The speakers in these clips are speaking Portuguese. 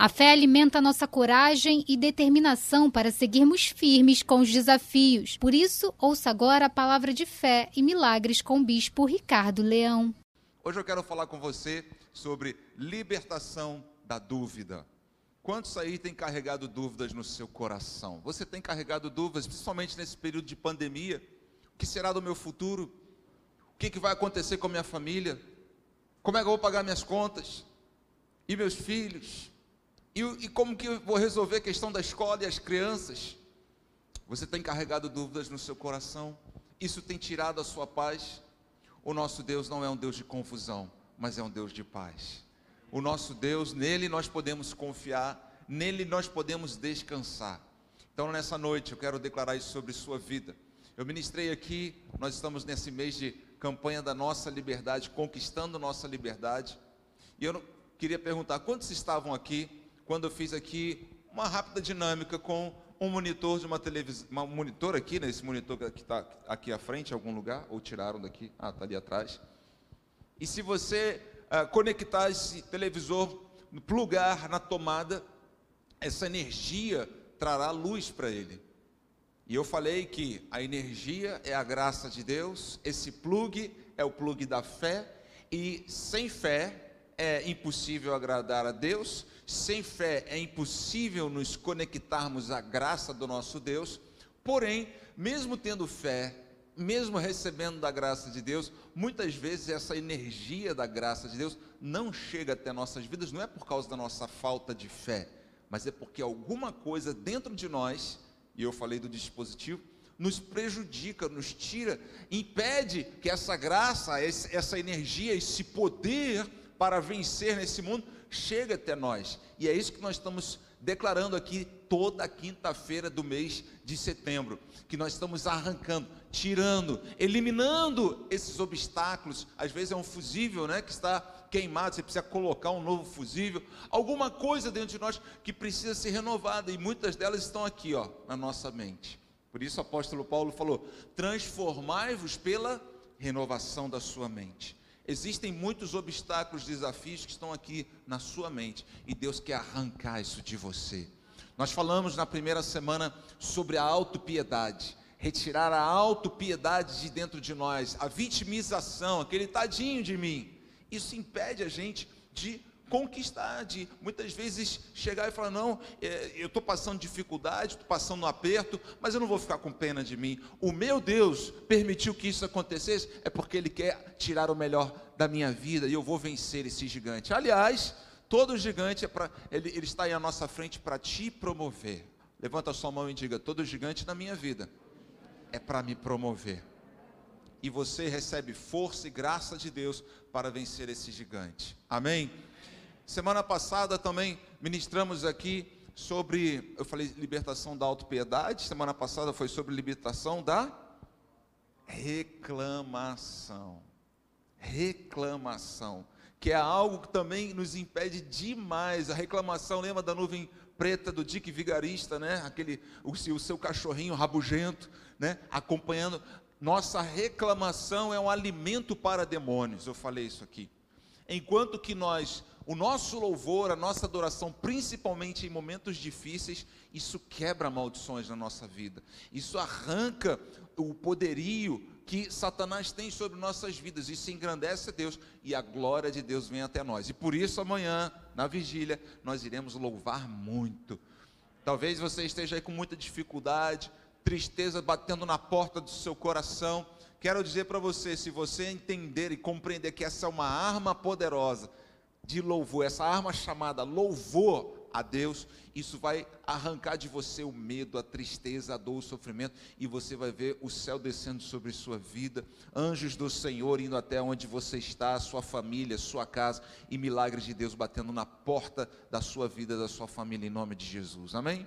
A fé alimenta nossa coragem e determinação para seguirmos firmes com os desafios. Por isso, ouça agora a palavra de fé e milagres com o bispo Ricardo Leão. Hoje eu quero falar com você sobre libertação da dúvida. Quantos aí têm carregado dúvidas no seu coração? Você tem carregado dúvidas, principalmente nesse período de pandemia? O que será do meu futuro? O que, que vai acontecer com a minha família? Como é que eu vou pagar minhas contas? E meus filhos? E, e como que eu vou resolver a questão da escola e as crianças? Você tem carregado dúvidas no seu coração? Isso tem tirado a sua paz? O nosso Deus não é um Deus de confusão, mas é um Deus de paz. O nosso Deus, nele nós podemos confiar, nele nós podemos descansar. Então, nessa noite, eu quero declarar isso sobre sua vida. Eu ministrei aqui, nós estamos nesse mês de campanha da nossa liberdade, conquistando nossa liberdade. E eu queria perguntar: quantos estavam aqui quando eu fiz aqui uma rápida dinâmica com um monitor de uma televisão, um monitor aqui, né, esse monitor que está aqui à frente, em algum lugar, ou tiraram daqui, ah, está ali atrás. E se você uh, conectar esse televisor, plugar na tomada, essa energia trará luz para ele. E eu falei que a energia é a graça de Deus, esse plug é o plug da fé, e sem fé é impossível agradar a Deus, sem fé é impossível nos conectarmos à graça do nosso Deus, porém, mesmo tendo fé, mesmo recebendo da graça de Deus, muitas vezes essa energia da graça de Deus não chega até nossas vidas, não é por causa da nossa falta de fé, mas é porque alguma coisa dentro de nós, e eu falei do dispositivo, nos prejudica, nos tira, impede que essa graça, essa energia, esse poder para vencer nesse mundo chega até nós. E é isso que nós estamos declarando aqui toda quinta-feira do mês de setembro, que nós estamos arrancando, tirando, eliminando esses obstáculos. Às vezes é um fusível, né, que está queimado, você precisa colocar um novo fusível, alguma coisa dentro de nós que precisa ser renovada e muitas delas estão aqui, ó, na nossa mente. Por isso o apóstolo Paulo falou: "Transformai-vos pela renovação da sua mente". Existem muitos obstáculos, desafios que estão aqui na sua mente e Deus quer arrancar isso de você. Nós falamos na primeira semana sobre a autopiedade, retirar a autopiedade de dentro de nós, a vitimização, aquele tadinho de mim. Isso impede a gente de conquistar, de muitas vezes chegar e falar: não, é, eu estou passando dificuldade, estou passando um aperto, mas eu não vou ficar com pena de mim. O meu Deus permitiu que isso acontecesse, é porque Ele quer tirar o melhor da minha vida e eu vou vencer esse gigante. Aliás, todo gigante é para ele, ele está aí à nossa frente para te promover. Levanta a sua mão e diga: todo gigante na minha vida é para me promover. E você recebe força e graça de Deus para vencer esse gigante. Amém? Semana passada também ministramos aqui sobre, eu falei libertação da autopiedade, semana passada foi sobre libertação da reclamação. Reclamação, que é algo que também nos impede demais. A reclamação, lembra da nuvem preta do Dick Vigarista, né? Aquele o, o seu cachorrinho rabugento, né? Acompanhando. Nossa reclamação é um alimento para demônios. Eu falei isso aqui. Enquanto que nós o nosso louvor, a nossa adoração, principalmente em momentos difíceis, isso quebra maldições na nossa vida. Isso arranca o poderio que Satanás tem sobre nossas vidas. Isso engrandece a Deus e a glória de Deus vem até nós. E por isso amanhã, na vigília, nós iremos louvar muito. Talvez você esteja aí com muita dificuldade, tristeza batendo na porta do seu coração. Quero dizer para você, se você entender e compreender que essa é uma arma poderosa, de louvor, essa arma chamada louvor a Deus, isso vai arrancar de você o medo, a tristeza, a dor, o sofrimento, e você vai ver o céu descendo sobre sua vida, anjos do Senhor indo até onde você está, sua família, sua casa, e milagres de Deus batendo na porta da sua vida, da sua família, em nome de Jesus, amém?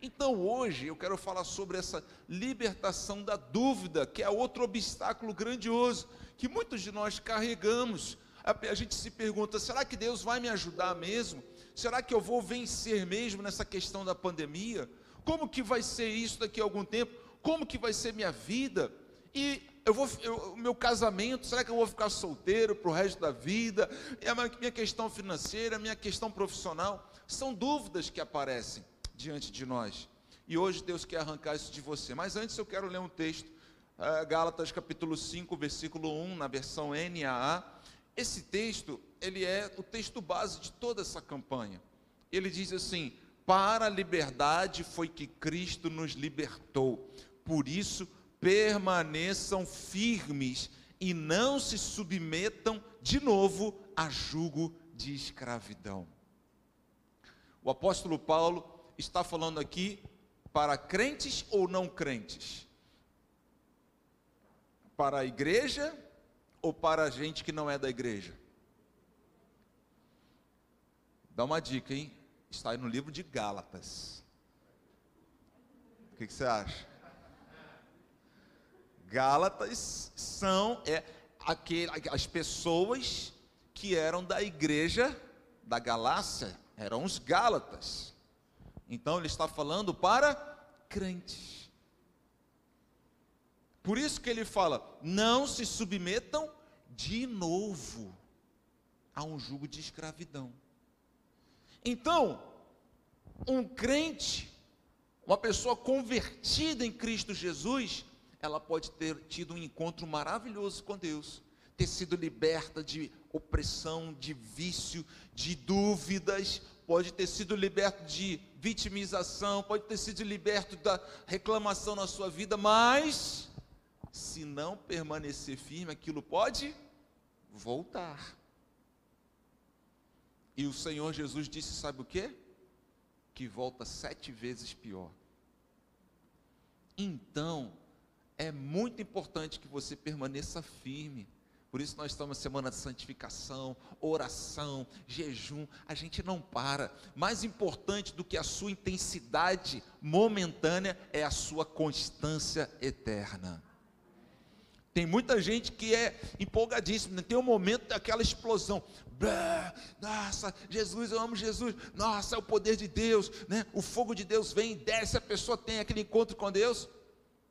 Então hoje eu quero falar sobre essa libertação da dúvida, que é outro obstáculo grandioso que muitos de nós carregamos a gente se pergunta: será que Deus vai me ajudar mesmo? Será que eu vou vencer mesmo nessa questão da pandemia? Como que vai ser isso daqui a algum tempo? Como que vai ser minha vida? E eu vou, o meu casamento, será que eu vou ficar solteiro para o resto da vida? E a minha questão financeira, a minha questão profissional, São dúvidas que aparecem diante de nós. E hoje Deus quer arrancar isso de você. Mas antes eu quero ler um texto, uh, Gálatas capítulo 5, versículo 1, na versão NAA. Esse texto, ele é o texto base de toda essa campanha. Ele diz assim: Para a liberdade foi que Cristo nos libertou. Por isso, permaneçam firmes e não se submetam de novo a jugo de escravidão. O apóstolo Paulo está falando aqui para crentes ou não crentes? Para a igreja ou para a gente que não é da igreja? Dá uma dica, hein? Está aí no livro de Gálatas. O que, que você acha? Gálatas são é, aquele, as pessoas que eram da igreja da Galácia, eram os Gálatas. Então ele está falando para crentes. Por isso que ele fala: não se submetam de novo a um jugo de escravidão. Então, um crente, uma pessoa convertida em Cristo Jesus, ela pode ter tido um encontro maravilhoso com Deus, ter sido liberta de opressão, de vício, de dúvidas, pode ter sido liberto de vitimização, pode ter sido liberto da reclamação na sua vida, mas se não permanecer firme, aquilo pode voltar. E o Senhor Jesus disse: sabe o que? Que volta sete vezes pior. Então, é muito importante que você permaneça firme. Por isso nós estamos na semana de santificação, oração, jejum. A gente não para. Mais importante do que a sua intensidade momentânea é a sua constância eterna. Tem muita gente que é empolgadíssima, né? tem um momento daquela explosão. Nossa, Jesus, eu amo Jesus. Nossa, é o poder de Deus, né? O fogo de Deus vem, desce, a pessoa tem aquele encontro com Deus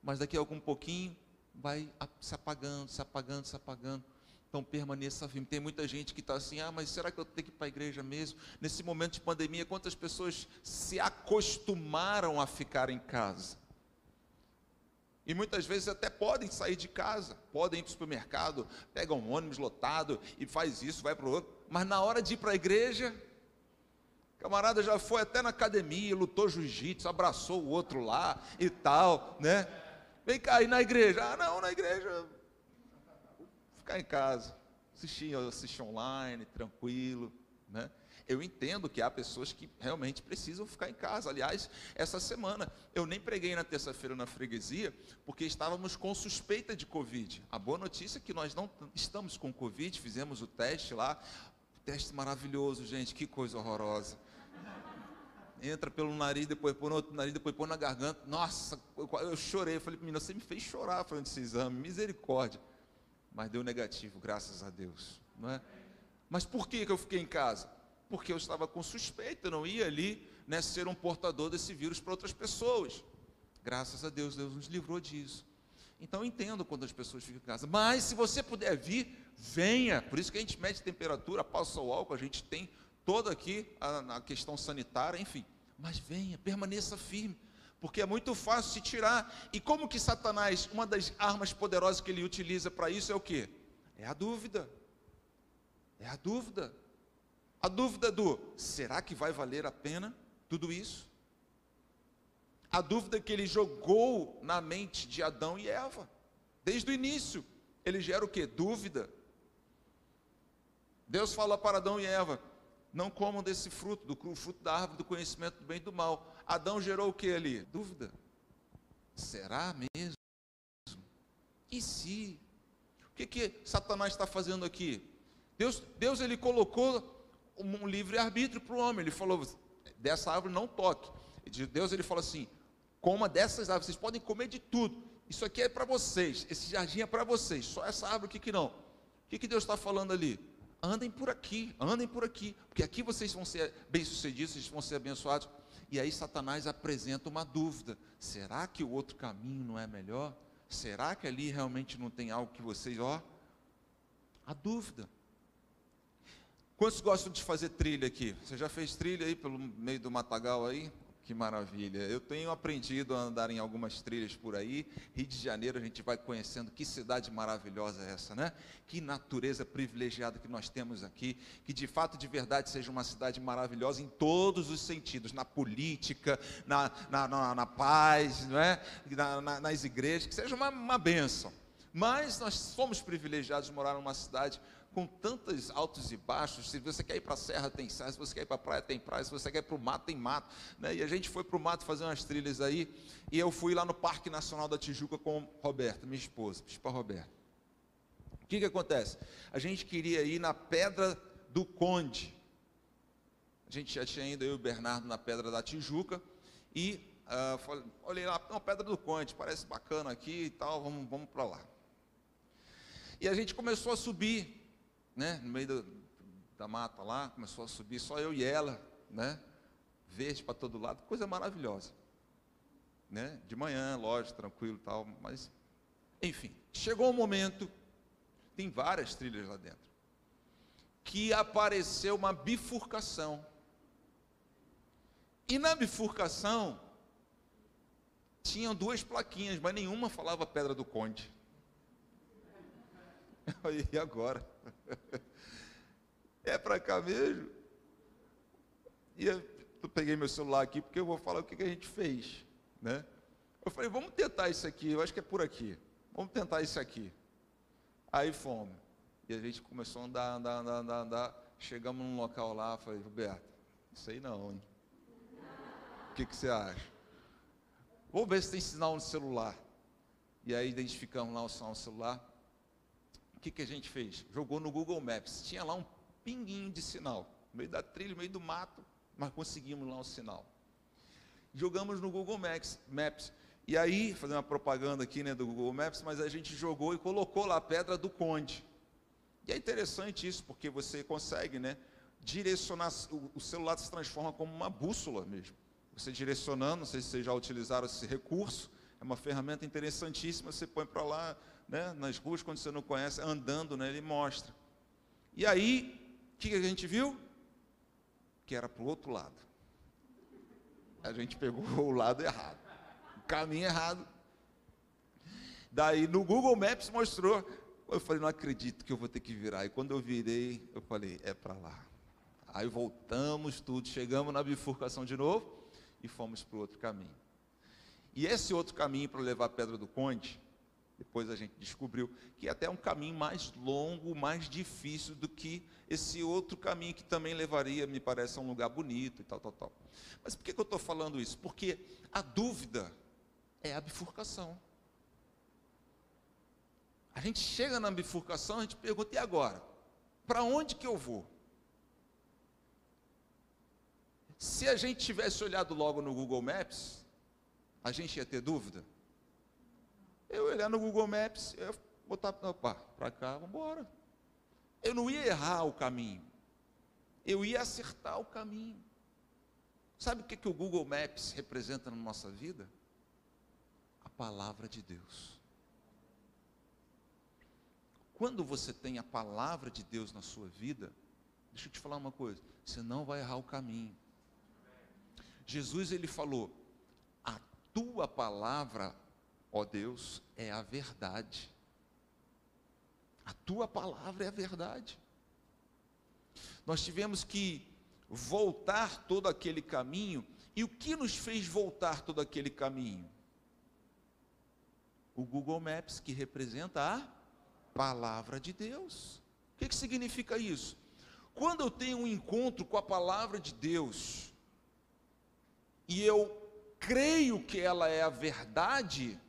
mas daqui a algum pouquinho vai se apagando, se apagando, se apagando. Então permaneça firme. Tem muita gente que está assim, ah, mas será que eu tenho que ir para a igreja mesmo? Nesse momento de pandemia, quantas pessoas se acostumaram a ficar em casa? E muitas vezes até podem sair de casa, podem ir para o supermercado, pegam um ônibus lotado e faz isso, vai para o outro. Mas na hora de ir para a igreja, camarada já foi até na academia, lutou jiu-jitsu, abraçou o outro lá e tal, né? Vem cá, e na igreja? Ah, não, na igreja. Ficar em casa. Assistir, assistir online, tranquilo. Né? Eu entendo que há pessoas que realmente precisam ficar em casa. Aliás, essa semana eu nem preguei na terça-feira na freguesia, porque estávamos com suspeita de Covid. A boa notícia é que nós não estamos com Covid, fizemos o teste lá. Teste maravilhoso, gente, que coisa horrorosa entra pelo nariz, depois põe no outro nariz, depois põe na garganta. Nossa, eu, eu chorei. Eu falei, menina, você me fez chorar falando desse exame, misericórdia. Mas deu negativo, graças a Deus. Não é? Mas por que, que eu fiquei em casa? Porque eu estava com suspeita, eu não ia ali né, ser um portador desse vírus para outras pessoas. Graças a Deus, Deus nos livrou disso. Então entendo quando as pessoas ficam em casa. Mas se você puder vir, venha. Por isso que a gente mede temperatura, passa o álcool, a gente tem toda aqui a, a questão sanitária, enfim. Mas venha, permaneça firme, porque é muito fácil se tirar. E como que Satanás, uma das armas poderosas que ele utiliza para isso é o que? É a dúvida. É a dúvida. A dúvida do será que vai valer a pena tudo isso? A dúvida que ele jogou na mente de Adão e Eva, desde o início, ele gera o que? Dúvida. Deus fala para Adão e Eva: não comam desse fruto, do fruto da árvore do conhecimento do bem e do mal. Adão gerou o que ali? Dúvida. Será mesmo? E se? O que, que Satanás está fazendo aqui? Deus, Deus ele colocou um livre-arbítrio para o homem. Ele falou: dessa árvore não toque. Deus ele falou assim: coma dessas árvores, vocês podem comer de tudo. Isso aqui é para vocês, esse jardim é para vocês, só essa árvore aqui que não. O que, que Deus está falando ali? andem por aqui, andem por aqui, porque aqui vocês vão ser bem-sucedidos, vocês vão ser abençoados. E aí Satanás apresenta uma dúvida: será que o outro caminho não é melhor? Será que ali realmente não tem algo que vocês, ó? A dúvida. Quantos gostam de fazer trilha aqui? Você já fez trilha aí pelo meio do matagal aí? Que maravilha. Eu tenho aprendido a andar em algumas trilhas por aí. Rio de Janeiro, a gente vai conhecendo que cidade maravilhosa é essa, né? Que natureza privilegiada que nós temos aqui. Que de fato, de verdade, seja uma cidade maravilhosa em todos os sentidos: na política, na, na, na, na paz, não é? Na, nas igrejas, que seja uma, uma bênção. Mas nós somos privilegiados de morar numa cidade com tantos altos e baixos. Se você quer ir para a serra, tem serra. Se você quer ir para a praia, tem praia. Se você quer ir para o mato, tem mato. Né? E a gente foi para o mato fazer umas trilhas aí. E eu fui lá no Parque Nacional da Tijuca com Roberta, minha esposa, para Roberta. O que, que acontece? A gente queria ir na Pedra do Conde. A gente já tinha ido, eu e o Bernardo, na Pedra da Tijuca. E uh, falei, olhei lá, não, Pedra do Conde, parece bacana aqui e tal, vamos, vamos para lá. E a gente começou a subir né, no meio do, da mata lá, começou a subir, só eu e ela, né, verde para todo lado, coisa maravilhosa. Né, de manhã, lógico, tranquilo e tal, mas, enfim, chegou um momento, tem várias trilhas lá dentro, que apareceu uma bifurcação. E na bifurcação, tinham duas plaquinhas, mas nenhuma falava Pedra do Conde. E agora? É para cá mesmo? E eu, peguei meu celular aqui porque eu vou falar o que, que a gente fez, né? Eu falei, vamos tentar isso aqui, eu acho que é por aqui. Vamos tentar isso aqui. Aí fomos. E a gente começou a andar, andar, andar, andar, andar. Chegamos num local lá, falei, Roberto, isso aí não, hein? O que, que você acha? Vamos ver se tem sinal no celular. E aí identificamos lá o sinal no celular o que, que a gente fez? Jogou no Google Maps. Tinha lá um pinguinho de sinal. No meio da trilha, no meio do mato, mas conseguimos lá o sinal. Jogamos no Google Maps. Maps. E aí, fazer uma propaganda aqui né, do Google Maps, mas a gente jogou e colocou lá a Pedra do Conde. E é interessante isso, porque você consegue né, direcionar, o, o celular se transforma como uma bússola mesmo. Você direcionando, não sei se vocês já utilizaram esse recurso, é uma ferramenta interessantíssima, você põe para lá, né, nas ruas, quando você não conhece, andando, né, ele mostra. E aí, o que a gente viu? Que era para o outro lado. A gente pegou o lado errado, o caminho errado. Daí no Google Maps mostrou. Eu falei, não acredito que eu vou ter que virar. E quando eu virei, eu falei, é para lá. Aí voltamos tudo, chegamos na bifurcação de novo e fomos para o outro caminho. E esse outro caminho para levar a Pedra do Conde, depois a gente descobriu que é até um caminho mais longo, mais difícil do que esse outro caminho que também levaria, me parece, a um lugar bonito e tal, tal, tal. Mas por que, que eu estou falando isso? Porque a dúvida é a bifurcação. A gente chega na bifurcação, a gente pergunta, e agora? Para onde que eu vou? Se a gente tivesse olhado logo no Google Maps, a gente ia ter dúvida? Eu olhar no Google Maps, eu botar, para cá, vamos embora. Eu não ia errar o caminho. Eu ia acertar o caminho. Sabe o que, que o Google Maps representa na nossa vida? A palavra de Deus. Quando você tem a palavra de Deus na sua vida, deixa eu te falar uma coisa, você não vai errar o caminho. Jesus ele falou: "A tua palavra ó Deus, é a verdade. A tua palavra é a verdade. Nós tivemos que voltar todo aquele caminho, e o que nos fez voltar todo aquele caminho? O Google Maps, que representa a palavra de Deus. O que, que significa isso? Quando eu tenho um encontro com a palavra de Deus, e eu creio que ela é a verdade,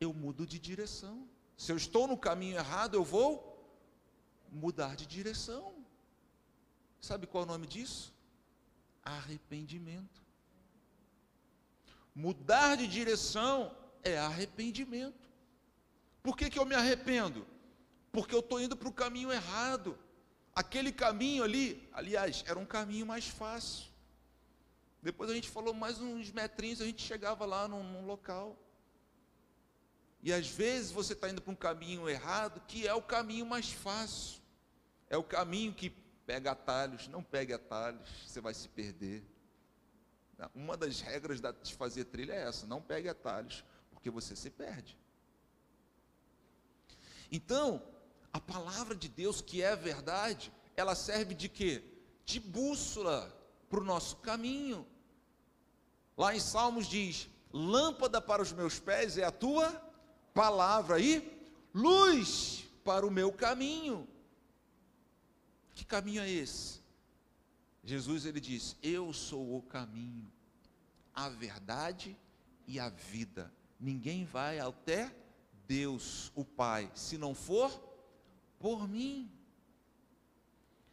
eu mudo de direção. Se eu estou no caminho errado, eu vou mudar de direção. Sabe qual é o nome disso? Arrependimento. Mudar de direção é arrependimento. Por que, que eu me arrependo? Porque eu estou indo para o caminho errado. Aquele caminho ali, aliás, era um caminho mais fácil. Depois a gente falou mais uns metrinhos, a gente chegava lá num, num local. E às vezes você está indo para um caminho errado, que é o caminho mais fácil. É o caminho que Pega atalhos, não pegue atalhos, você vai se perder. Uma das regras de fazer trilha é essa: não pegue atalhos, porque você se perde. Então, a palavra de Deus, que é verdade, ela serve de quê? De bússola para o nosso caminho. Lá em Salmos diz: lâmpada para os meus pés é a tua palavra e luz para o meu caminho. Que caminho é esse? Jesus ele diz: Eu sou o caminho, a verdade e a vida. Ninguém vai até Deus, o Pai, se não for por mim.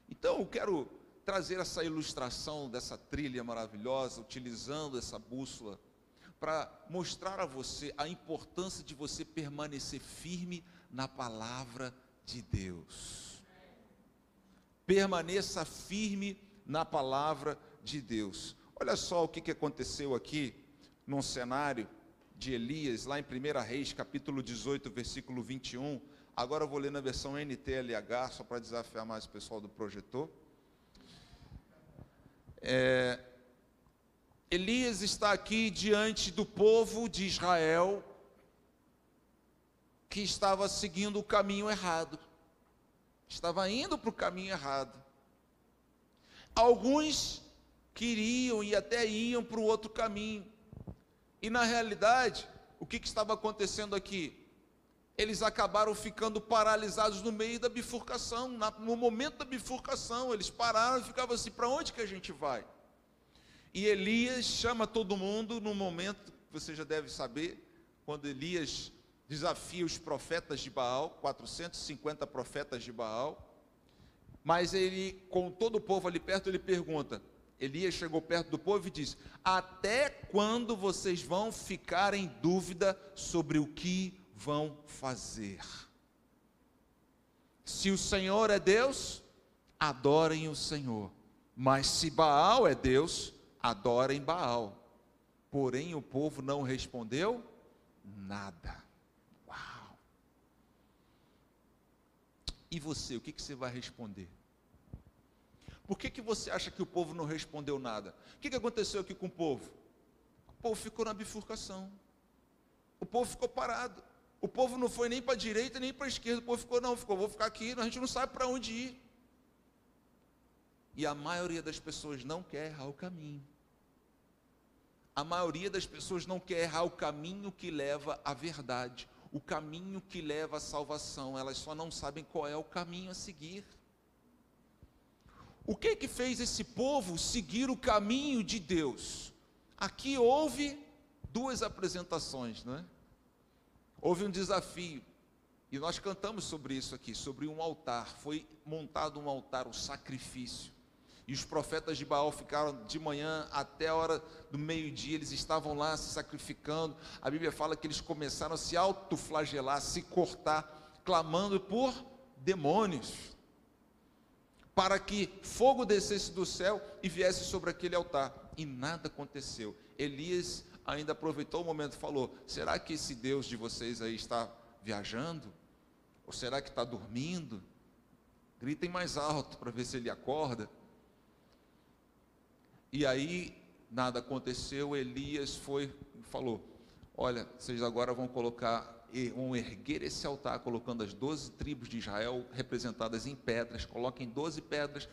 Então eu quero trazer essa ilustração dessa trilha maravilhosa, utilizando essa bússola, para mostrar a você a importância de você permanecer firme na palavra de Deus. Permaneça firme na palavra de Deus. Olha só o que, aconteceu aqui num cenário de Elias, lá em 1 Reis, capítulo 18, versículo 21. Agora eu vou ler na versão NTLH, só para desafiar mais o pessoal do projetor. É, Elias está aqui diante do povo de Israel, que estava seguindo o caminho errado, estava indo para o caminho errado. Alguns queriam e até iam para o outro caminho. E na realidade, o que, que estava acontecendo aqui? Eles acabaram ficando paralisados no meio da bifurcação, no momento da bifurcação, eles pararam e ficavam assim: para onde que a gente vai? E Elias chama todo mundo no momento, você já deve saber, quando Elias desafia os profetas de Baal, 450 profetas de Baal, mas ele, com todo o povo ali perto, ele pergunta: Elias chegou perto do povo e disse: Até quando vocês vão ficar em dúvida sobre o que vão fazer? Se o Senhor é Deus, adorem o Senhor. Mas se Baal é Deus, adorem Baal. Porém, o povo não respondeu nada. Uau! E você, o que, que você vai responder? Por que, que você acha que o povo não respondeu nada? O que, que aconteceu aqui com o povo? O povo ficou na bifurcação. O povo ficou parado. O povo não foi nem para a direita nem para a esquerda. O povo ficou, não, ficou, vou ficar aqui, a gente não sabe para onde ir. E a maioria das pessoas não quer errar o caminho. A maioria das pessoas não quer errar o caminho que leva à verdade, o caminho que leva à salvação. Elas só não sabem qual é o caminho a seguir. O que que fez esse povo seguir o caminho de Deus? Aqui houve duas apresentações, não é? Houve um desafio. E nós cantamos sobre isso aqui, sobre um altar. Foi montado um altar, um sacrifício. E os profetas de Baal ficaram de manhã até a hora do meio-dia, eles estavam lá se sacrificando. A Bíblia fala que eles começaram a se autoflagelar, se cortar, clamando por demônios para que fogo descesse do céu e viesse sobre aquele altar. E nada aconteceu. Elias ainda aproveitou o momento e falou: será que esse Deus de vocês aí está viajando? Ou será que está dormindo? Gritem mais alto para ver se ele acorda. E aí nada aconteceu. Elias foi e falou: Olha, vocês agora vão colocar vão erguer esse altar, colocando as doze tribos de Israel representadas em pedras, coloquem doze pedras,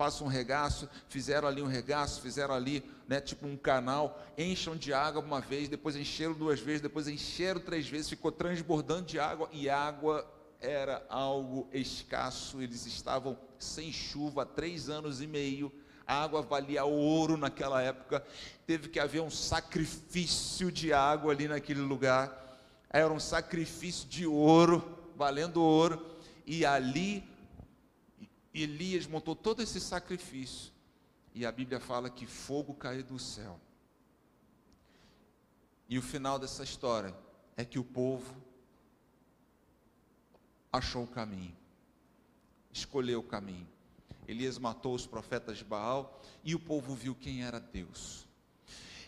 façam um regaço, fizeram ali um regaço, fizeram ali, né, tipo um canal, encham de água uma vez, depois encheram duas vezes, depois encheram três vezes, ficou transbordando de água, e água era algo escasso, eles estavam sem chuva há três anos e meio, a água valia ouro naquela época, teve que haver um sacrifício de água ali naquele lugar, era um sacrifício de ouro, valendo ouro, e ali Elias montou todo esse sacrifício, e a Bíblia fala que fogo caiu do céu. E o final dessa história é que o povo achou o caminho, escolheu o caminho. Elias matou os profetas de Baal e o povo viu quem era Deus.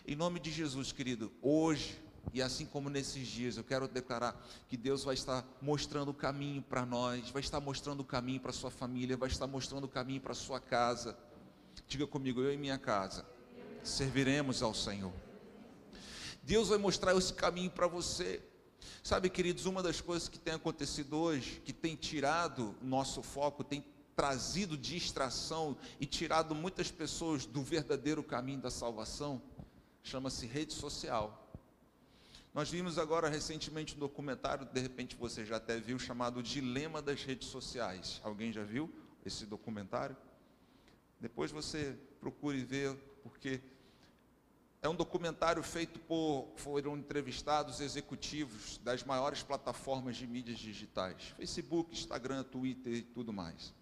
Em nome de Jesus, querido, hoje E assim como nesses dias, eu quero declarar que Deus vai estar mostrando o caminho para nós, vai estar mostrando o caminho para sua família, vai estar mostrando o caminho para sua casa. Diga comigo, eu e minha casa serviremos ao Senhor. Deus vai mostrar esse caminho para você. Sabe, queridos, uma das coisas que tem acontecido hoje, que tem tirado nosso foco, tem trazido distração e tirado muitas pessoas do verdadeiro caminho da salvação, chama-se rede social. Nós vimos agora recentemente um documentário, de repente você já até viu, chamado Dilema das Redes Sociais. Alguém já viu esse documentário? Depois você procure ver, porque é um documentário feito por, foram entrevistados executivos das maiores plataformas de mídias digitais, Facebook, Instagram, Twitter e tudo mais.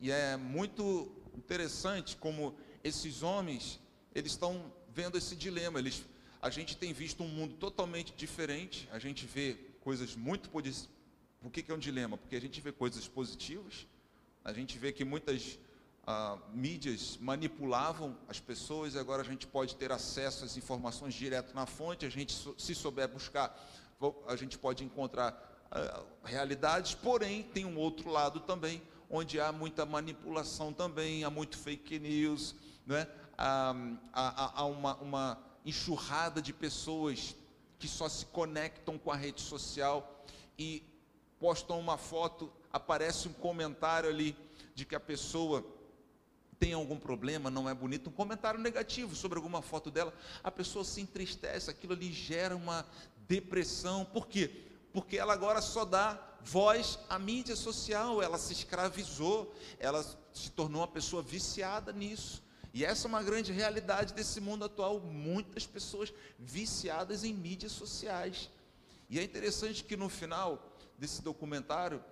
E é muito interessante como esses homens, eles estão vendo esse dilema, eles a gente tem visto um mundo totalmente diferente, a gente vê coisas muito. Por que, que é um dilema? Porque a gente vê coisas positivas, a gente vê que muitas ah, mídias manipulavam as pessoas agora a gente pode ter acesso às informações direto na fonte, a gente, se souber buscar, a gente pode encontrar ah, realidades, porém tem um outro lado também, onde há muita manipulação também, há muito fake news, né? há, há, há uma, uma enxurrada de pessoas que só se conectam com a rede social e postam uma foto, aparece um comentário ali de que a pessoa tem algum problema, não é bonito, um comentário negativo sobre alguma foto dela, a pessoa se entristece, aquilo ali gera uma depressão. Por quê? Porque ela agora só dá voz à mídia social, ela se escravizou, ela se tornou uma pessoa viciada nisso. E essa é uma grande realidade desse mundo atual. Muitas pessoas viciadas em mídias sociais. E é interessante que no final desse documentário,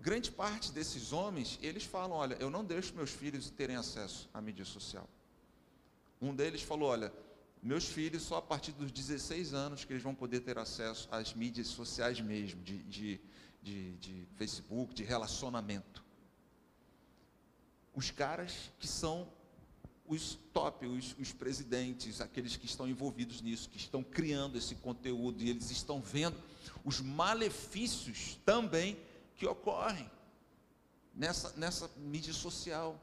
grande parte desses homens, eles falam: Olha, eu não deixo meus filhos terem acesso à mídia social. Um deles falou: Olha, meus filhos só a partir dos 16 anos que eles vão poder ter acesso às mídias sociais mesmo, de, de, de, de Facebook, de relacionamento os caras que são os top, os, os, presidentes, aqueles que estão envolvidos nisso, que estão criando esse conteúdo e eles estão vendo os malefícios também que ocorrem nessa, nessa mídia social.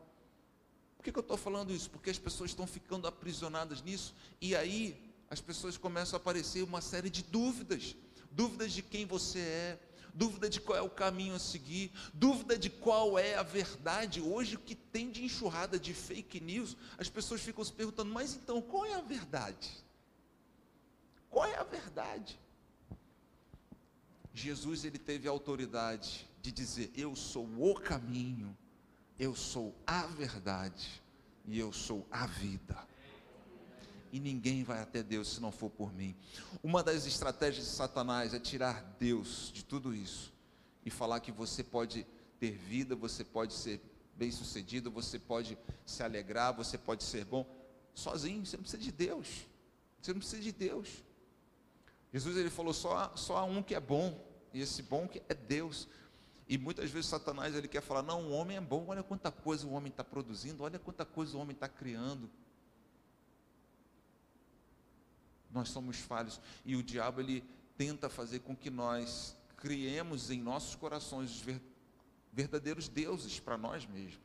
Por que, que eu estou falando isso? Porque as pessoas estão ficando aprisionadas nisso e aí as pessoas começam a aparecer uma série de dúvidas dúvidas de quem você é, dúvida de qual é o caminho a seguir, dúvida de qual é a verdade. Hoje, o que tem de enxurrada de fake news, as pessoas ficam se perguntando: mas então, qual é a verdade? Qual é a verdade? Jesus ele teve a autoridade de dizer: Eu sou o caminho, eu sou a verdade e eu sou a vida e ninguém vai até Deus se não for por mim. Uma das estratégias de Satanás é tirar Deus de tudo isso e falar que você pode ter vida, você pode ser bem-sucedido, você pode se alegrar, você pode ser bom sozinho, você não precisa de Deus. Você não precisa de Deus. Jesus ele falou só só há um que é bom, e esse bom que é Deus. E muitas vezes Satanás ele quer falar: não, o homem é bom, olha quanta coisa o homem está produzindo, olha quanta coisa o homem está criando. Nós somos falhos e o diabo ele tenta fazer com que nós criemos em nossos corações os verdadeiros deuses para nós mesmos.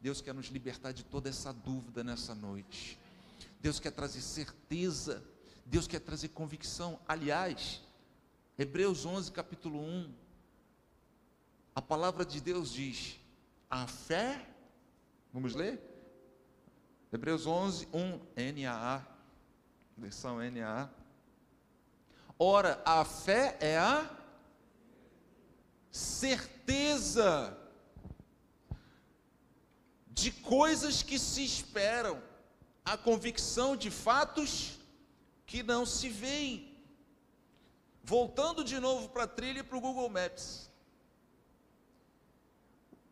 Deus quer nos libertar de toda essa dúvida nessa noite. Deus quer trazer certeza. Deus quer trazer convicção. Aliás, Hebreus 11, capítulo 1, a palavra de Deus diz: a fé, vamos ler? Hebreus 11, 1, N-A-A versão NA. Ora, a fé é a certeza de coisas que se esperam, a convicção de fatos que não se veem. Voltando de novo para a trilha e para o Google Maps.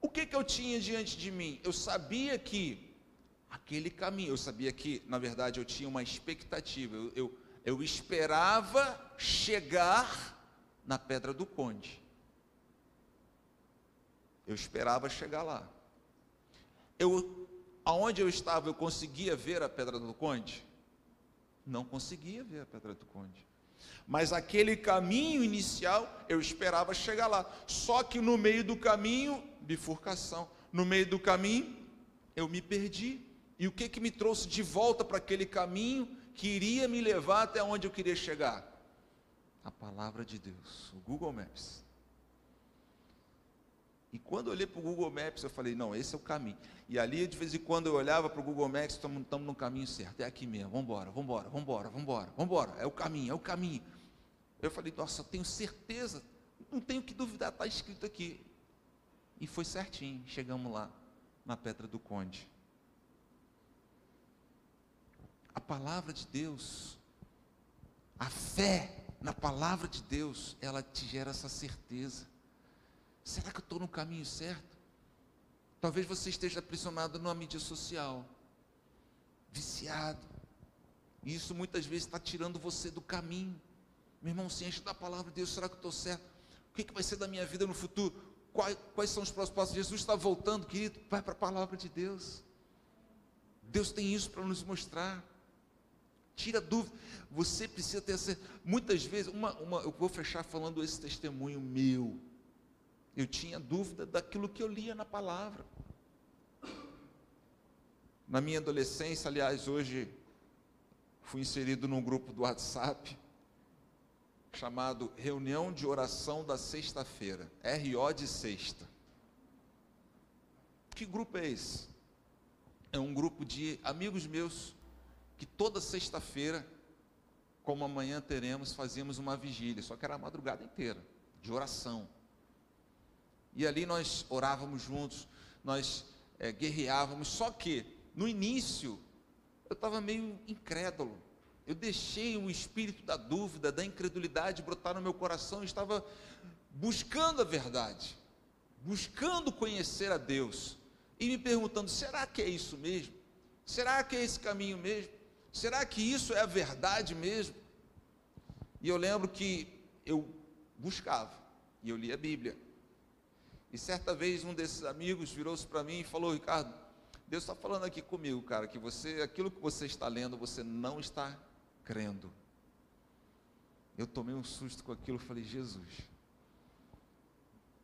O que, que eu tinha diante de mim? Eu sabia que aquele caminho. Eu sabia que, na verdade, eu tinha uma expectativa. Eu, eu, eu esperava chegar na Pedra do Conde. Eu esperava chegar lá. Eu, aonde eu estava, eu conseguia ver a Pedra do Conde? Não conseguia ver a Pedra do Conde. Mas aquele caminho inicial, eu esperava chegar lá. Só que no meio do caminho, bifurcação. No meio do caminho, eu me perdi. E o que, que me trouxe de volta para aquele caminho que iria me levar até onde eu queria chegar? A palavra de Deus, o Google Maps. E quando eu olhei para o Google Maps, eu falei, não, esse é o caminho. E ali, de vez em quando, eu olhava para o Google Maps, estamos no caminho certo, é aqui mesmo, vamos embora, vamos embora, vamos embora, vamos embora, vamos embora, é o caminho, é o caminho. Eu falei, nossa, eu tenho certeza, não tenho que duvidar, está escrito aqui. E foi certinho, chegamos lá, na Pedra do Conde. A palavra de Deus, a fé na palavra de Deus, ela te gera essa certeza. Será que eu estou no caminho certo? Talvez você esteja aprisionado numa mídia social, viciado. E isso muitas vezes está tirando você do caminho. Meu irmão, se enche da palavra de Deus, será que eu estou certo? O que, que vai ser da minha vida no futuro? Quais, quais são os próximos passos? Jesus está voltando, querido, vai para a palavra de Deus. Deus tem isso para nos mostrar. Tira dúvida. Você precisa ter essa. Muitas vezes, uma, uma, eu vou fechar falando esse testemunho meu. Eu tinha dúvida daquilo que eu lia na palavra. Na minha adolescência, aliás, hoje fui inserido num grupo do WhatsApp chamado Reunião de Oração da Sexta-feira, RO de Sexta. Que grupo é esse? É um grupo de amigos meus que toda sexta-feira, como amanhã teremos, fazíamos uma vigília, só que era a madrugada inteira, de oração. E ali nós orávamos juntos, nós é, guerreávamos, só que no início eu estava meio incrédulo. Eu deixei o espírito da dúvida, da incredulidade brotar no meu coração e estava buscando a verdade, buscando conhecer a Deus e me perguntando: será que é isso mesmo? Será que é esse caminho mesmo? Será que isso é a verdade mesmo? E eu lembro que eu buscava e eu lia a Bíblia. E certa vez um desses amigos virou-se para mim e falou: Ricardo, Deus está falando aqui comigo, cara, que você, aquilo que você está lendo, você não está crendo. Eu tomei um susto com aquilo, falei, Jesus,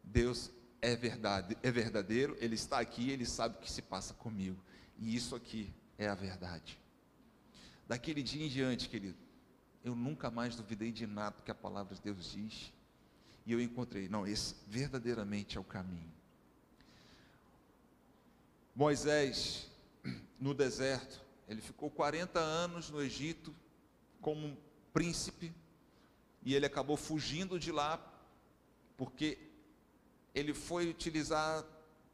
Deus é verdade, é verdadeiro, Ele está aqui, Ele sabe o que se passa comigo. E isso aqui é a verdade. Daquele dia em diante, querido, eu nunca mais duvidei de nada que a palavra de Deus diz. E eu encontrei, não, esse verdadeiramente é o caminho. Moisés, no deserto, ele ficou 40 anos no Egito, como um príncipe e ele acabou fugindo de lá porque ele foi utilizar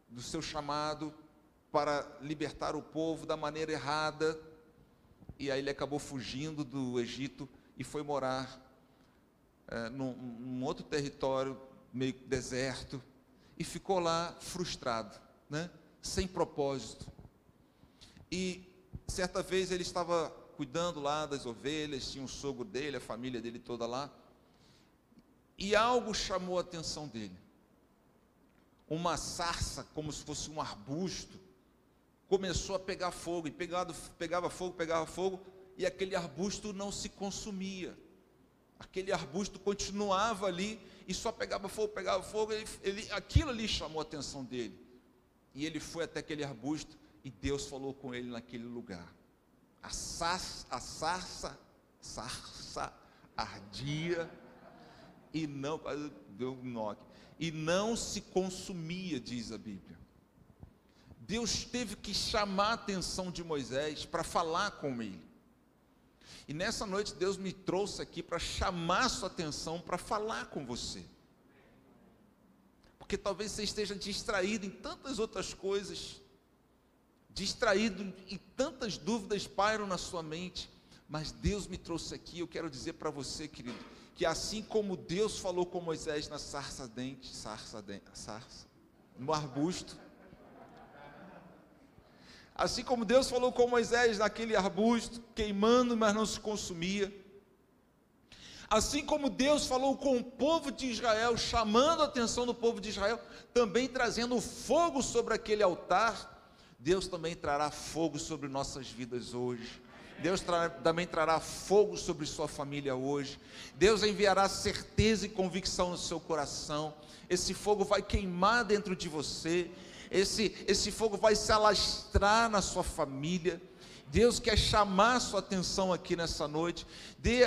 do seu chamado para libertar o povo da maneira errada e aí ele acabou fugindo do Egito e foi morar é, num, num outro território meio deserto e ficou lá frustrado, né? sem propósito. E certa vez ele estava cuidando lá das ovelhas, tinha o sogro dele, a família dele toda lá. E algo chamou a atenção dele. Uma sarça, como se fosse um arbusto, começou a pegar fogo, e pegado, pegava fogo, pegava fogo, e aquele arbusto não se consumia. Aquele arbusto continuava ali e só pegava fogo, pegava fogo, ele, ele, aquilo ali chamou a atenção dele. E ele foi até aquele arbusto e Deus falou com ele naquele lugar a sarça, a sarça, sarça ardia e não, deu um e não se consumia, diz a Bíblia. Deus teve que chamar a atenção de Moisés para falar com ele. E nessa noite Deus me trouxe aqui para chamar sua atenção para falar com você. Porque talvez você esteja distraído em tantas outras coisas distraído e tantas dúvidas pairam na sua mente, mas Deus me trouxe aqui, eu quero dizer para você, querido, que assim como Deus falou com Moisés na sarça dente, sarça sarça, no arbusto, assim como Deus falou com Moisés naquele arbusto, queimando, mas não se consumia, assim como Deus falou com o povo de Israel, chamando a atenção do povo de Israel, também trazendo fogo sobre aquele altar, Deus também trará fogo sobre nossas vidas hoje, Deus também trará fogo sobre sua família hoje. Deus enviará certeza e convicção no seu coração. Esse fogo vai queimar dentro de você. Esse, esse fogo vai se alastrar na sua família. Deus quer chamar sua atenção aqui nessa noite. Dê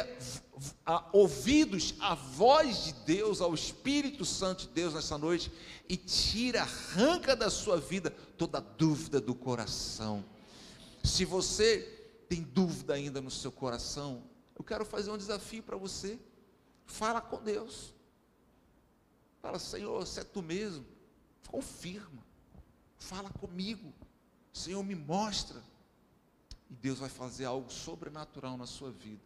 a, ouvidos à voz de Deus, ao Espírito Santo de Deus nessa noite e tira, arranca da sua vida toda dúvida do coração. Se você tem dúvida ainda no seu coração, eu quero fazer um desafio para você. Fala com Deus. Fala, Senhor, se é tu mesmo, confirma. Fala comigo. Senhor, me mostra. E Deus vai fazer algo sobrenatural na sua vida.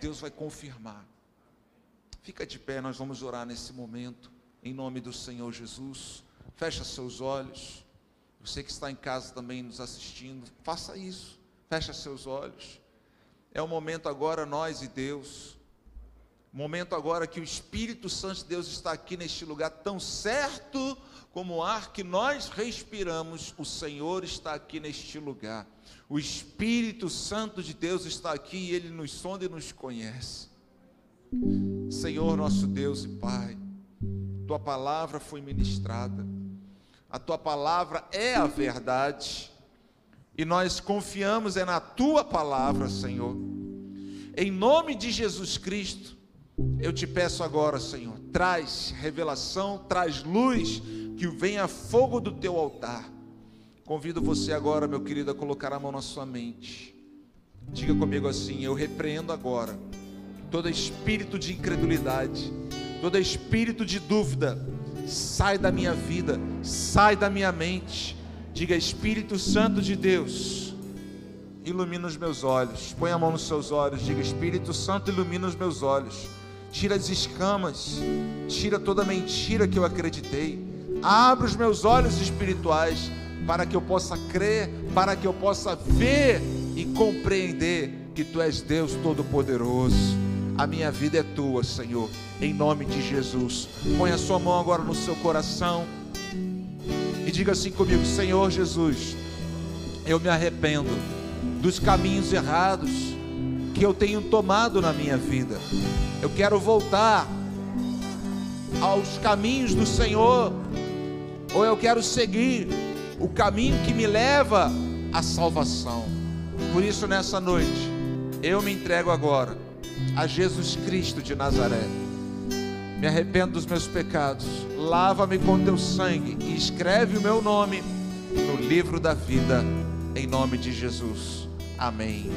Deus vai confirmar. Fica de pé, nós vamos orar nesse momento, em nome do Senhor Jesus. Fecha seus olhos. Você que está em casa também nos assistindo, faça isso. Fecha seus olhos. É o momento agora, nós e Deus. Momento agora que o Espírito Santo de Deus está aqui neste lugar, tão certo como o ar que nós respiramos, o Senhor está aqui neste lugar. O Espírito Santo de Deus está aqui e ele nos sonda e nos conhece. Senhor, nosso Deus e Pai, tua palavra foi ministrada, a tua palavra é a verdade e nós confiamos é na tua palavra, Senhor. Em nome de Jesus Cristo, eu te peço agora, Senhor, traz revelação, traz luz, que venha fogo do teu altar. Convido você agora, meu querido, a colocar a mão na sua mente. Diga comigo assim: eu repreendo agora todo espírito de incredulidade, todo espírito de dúvida, sai da minha vida, sai da minha mente Diga, Espírito Santo de Deus, ilumina os meus olhos. Põe a mão nos seus olhos. Diga, Espírito Santo, ilumina os meus olhos. Tira as escamas, tira toda mentira que eu acreditei. Abre os meus olhos espirituais para que eu possa crer, para que eu possa ver e compreender que tu és Deus Todo-Poderoso. A minha vida é tua, Senhor, em nome de Jesus. Põe a sua mão agora no seu coração e diga assim comigo: Senhor Jesus, eu me arrependo dos caminhos errados que eu tenho tomado na minha vida. Eu quero voltar aos caminhos do Senhor, ou eu quero seguir o caminho que me leva à salvação. Por isso, nessa noite, eu me entrego agora a Jesus Cristo de Nazaré me arrependo dos meus pecados, lava-me com teu sangue e escreve o meu nome no livro da vida, em nome de Jesus. Amém.